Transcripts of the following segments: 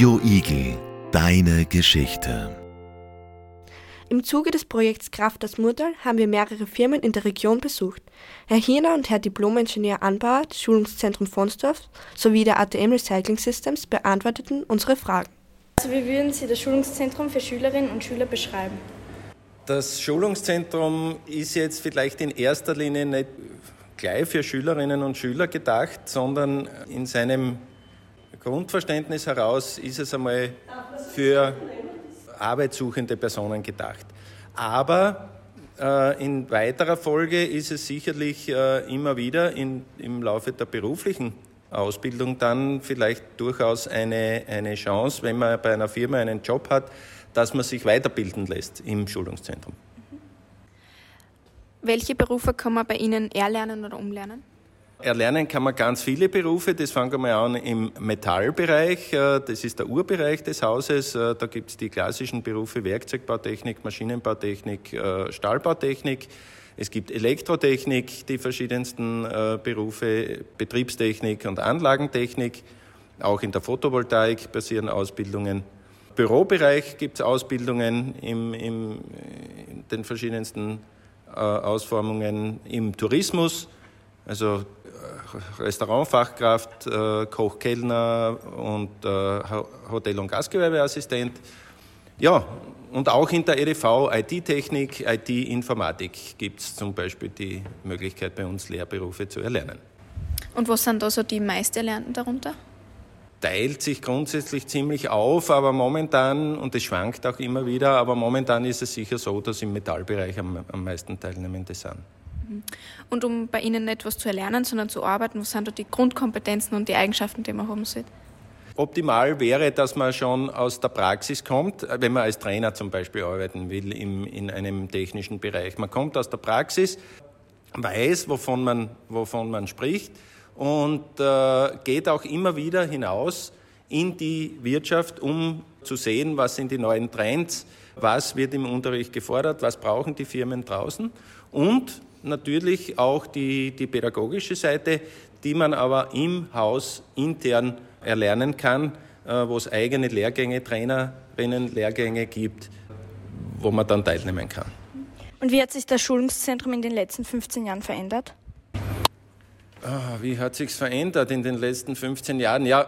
Radio Igel, deine Geschichte. Im Zuge des Projekts Kraft das Murtal haben wir mehrere Firmen in der Region besucht. Herr Hirner und Herr Diplom-Ingenieur Anbauer des Schulungszentrum Fonsdorf sowie der ATM Recycling Systems beantworteten unsere Fragen. Also wie würden Sie das Schulungszentrum für Schülerinnen und Schüler beschreiben? Das Schulungszentrum ist jetzt vielleicht in erster Linie nicht gleich für Schülerinnen und Schüler gedacht, sondern in seinem Grundverständnis heraus ist es einmal für arbeitssuchende Personen gedacht. Aber äh, in weiterer Folge ist es sicherlich äh, immer wieder in, im Laufe der beruflichen Ausbildung dann vielleicht durchaus eine, eine Chance, wenn man bei einer Firma einen Job hat, dass man sich weiterbilden lässt im Schulungszentrum. Welche Berufe kann man bei Ihnen erlernen oder umlernen? Erlernen kann man ganz viele Berufe. Das fangen wir an im Metallbereich. Äh, das ist der Urbereich des Hauses. Äh, da gibt es die klassischen Berufe Werkzeugbautechnik, Maschinenbautechnik, äh, Stahlbautechnik. Es gibt Elektrotechnik, die verschiedensten Berufe, Betriebstechnik und Anlagentechnik. Auch in der Photovoltaik passieren Ausbildungen. Bürobereich gibt es Ausbildungen im, im, in den verschiedensten Ausformungen im Tourismus, also Restaurantfachkraft, äh, Koch, Kellner und äh, Hotel- und Gastgewerbeassistent. Ja, und auch in der EDV IT-Technik, IT-Informatik gibt es zum Beispiel die Möglichkeit, bei uns Lehrberufe zu erlernen. Und was sind da so die Meisterlernenden darunter? Teilt sich grundsätzlich ziemlich auf, aber momentan, und es schwankt auch immer wieder, aber momentan ist es sicher so, dass im Metallbereich am, am meisten Teilnehmende sind. Und um bei Ihnen nicht etwas zu erlernen, sondern zu arbeiten, was sind da die Grundkompetenzen und die Eigenschaften, die man haben sollte? Optimal wäre, dass man schon aus der Praxis kommt, wenn man als Trainer zum Beispiel arbeiten will im, in einem technischen Bereich. Man kommt aus der Praxis, weiß, wovon man, wovon man spricht und äh, geht auch immer wieder hinaus in die Wirtschaft, um zu sehen, was sind die neuen Trends, was wird im Unterricht gefordert, was brauchen die Firmen draußen und natürlich auch die, die pädagogische Seite, die man aber im Haus intern erlernen kann, äh, wo es eigene Lehrgänge, Trainerinnen, Lehrgänge gibt, wo man dann teilnehmen kann. Und wie hat sich das Schulungszentrum in den letzten 15 Jahren verändert? Ah, wie hat sich verändert in den letzten 15 Jahren? Ja,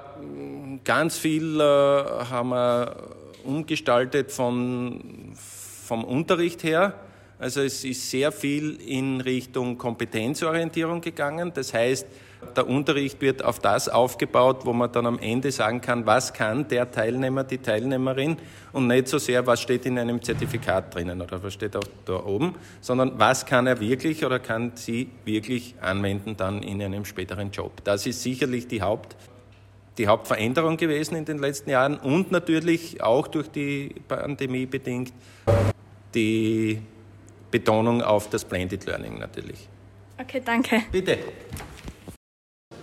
ganz viel äh, haben wir umgestaltet von, vom Unterricht her. Also es ist sehr viel in Richtung Kompetenzorientierung gegangen. Das heißt, der Unterricht wird auf das aufgebaut, wo man dann am Ende sagen kann, was kann der Teilnehmer, die Teilnehmerin und nicht so sehr, was steht in einem Zertifikat drinnen oder was steht auch da oben, sondern was kann er wirklich oder kann sie wirklich anwenden dann in einem späteren Job. Das ist sicherlich die Haupt die Hauptveränderung gewesen in den letzten Jahren und natürlich auch durch die Pandemie bedingt die Betonung auf das Blended Learning natürlich. Okay, danke. Bitte.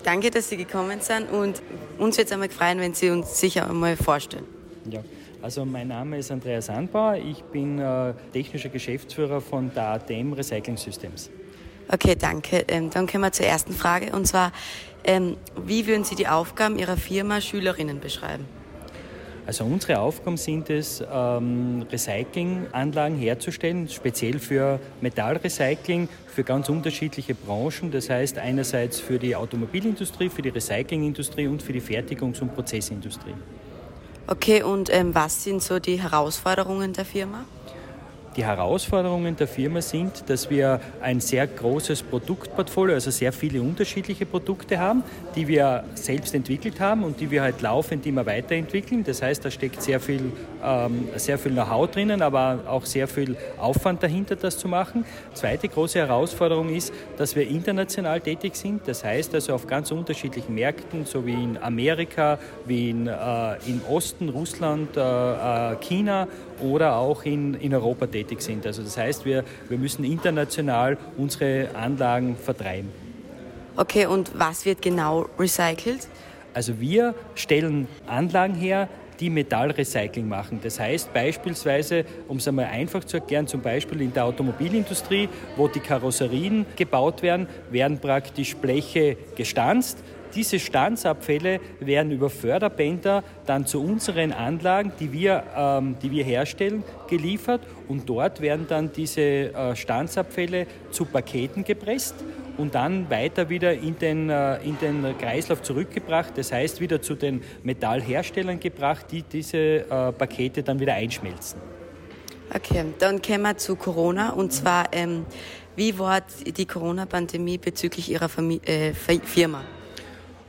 Danke, dass Sie gekommen sind und uns wird es einmal freuen, wenn Sie uns sicher einmal vorstellen. Ja, also mein Name ist Andreas Anbauer, ich bin äh, technischer Geschäftsführer von der ATM Recycling Systems. Okay, danke. Ähm, dann kommen wir zur ersten Frage und zwar, ähm, wie würden Sie die Aufgaben Ihrer Firma Schülerinnen beschreiben? Also unsere Aufgaben sind es, ähm, Recyclinganlagen herzustellen, speziell für Metallrecycling, für ganz unterschiedliche Branchen. Das heißt einerseits für die Automobilindustrie, für die Recyclingindustrie und für die Fertigungs- und Prozessindustrie. Okay, und ähm, was sind so die Herausforderungen der Firma? Die Herausforderungen der Firma sind, dass wir ein sehr großes Produktportfolio, also sehr viele unterschiedliche Produkte haben, die wir selbst entwickelt haben und die wir halt laufend immer weiterentwickeln. Das heißt, da steckt sehr viel, ähm, viel Know-how drinnen, aber auch sehr viel Aufwand dahinter, das zu machen. Zweite große Herausforderung ist, dass wir international tätig sind. Das heißt also auf ganz unterschiedlichen Märkten, so wie in Amerika, wie in, äh, im Osten, Russland, äh, äh China oder auch in, in Europa tätig sind. Also das heißt, wir, wir müssen international unsere Anlagen vertreiben. Okay, und was wird genau recycelt? Also wir stellen Anlagen her, die Metallrecycling machen. Das heißt beispielsweise, um es einmal einfach zu erklären, zum Beispiel in der Automobilindustrie, wo die Karosserien gebaut werden, werden praktisch Bleche gestanzt, Diese Standsabfälle werden über Förderbänder dann zu unseren Anlagen, die wir, ähm, die wir herstellen, geliefert und dort werden dann diese äh, Standsabfälle zu Paketen gepresst und dann weiter wieder in den, äh, in den Kreislauf zurückgebracht, das heißt wieder zu den Metallherstellern gebracht, die diese äh, Pakete dann wieder einschmelzen. Okay, dann kommen wir zu Corona und zwar, ähm, wie war die Corona-Pandemie bezüglich Ihrer Famili äh, Firma?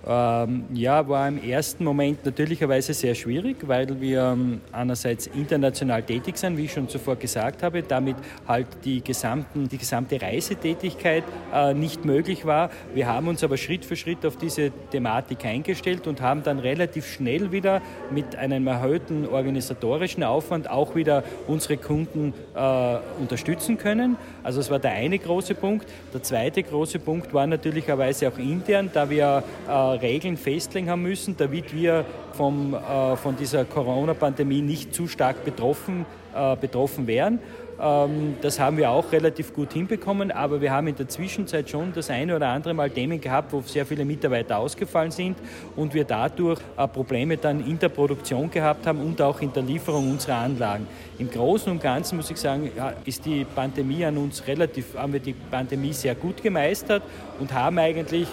Ähm, ja, war im ersten Moment natürlicherweise sehr schwierig, weil wir ähm, einerseits international tätig sind, wie ich schon zuvor gesagt habe, damit halt die, gesamten, die gesamte Reisetätigkeit äh, nicht möglich war. Wir haben uns aber Schritt für Schritt auf diese Thematik eingestellt und haben dann relativ schnell wieder mit einem erhöhten organisatorischen Aufwand auch wieder unsere Kunden äh, unterstützen können. Also das war der eine große Punkt. Der zweite große Punkt war natürlicherweise auch intern, da wir äh, Regeln festlegen haben müssen, damit wir vom, äh, von dieser Corona-Pandemie nicht zu stark betroffen, äh, betroffen wären. Ähm, das haben wir auch relativ gut hinbekommen, aber wir haben in der Zwischenzeit schon das eine oder andere Mal Themen gehabt, wo sehr viele Mitarbeiter ausgefallen sind und wir dadurch äh, Probleme dann in der Produktion gehabt haben und auch in der Lieferung unserer Anlagen. Im Großen und Ganzen muss ich sagen, ist die Pandemie an uns relativ, haben wir die Pandemie sehr gut gemeistert und haben eigentlich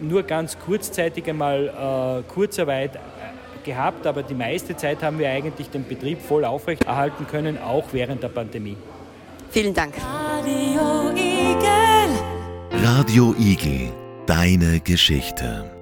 nur ganz kurzzeitig einmal äh, Kurzarbeit äh, gehabt, aber die meiste Zeit haben wir eigentlich den Betrieb voll aufrechterhalten können, auch während der Pandemie. Vielen Dank. Radio Igel. Radio Igel, deine Geschichte.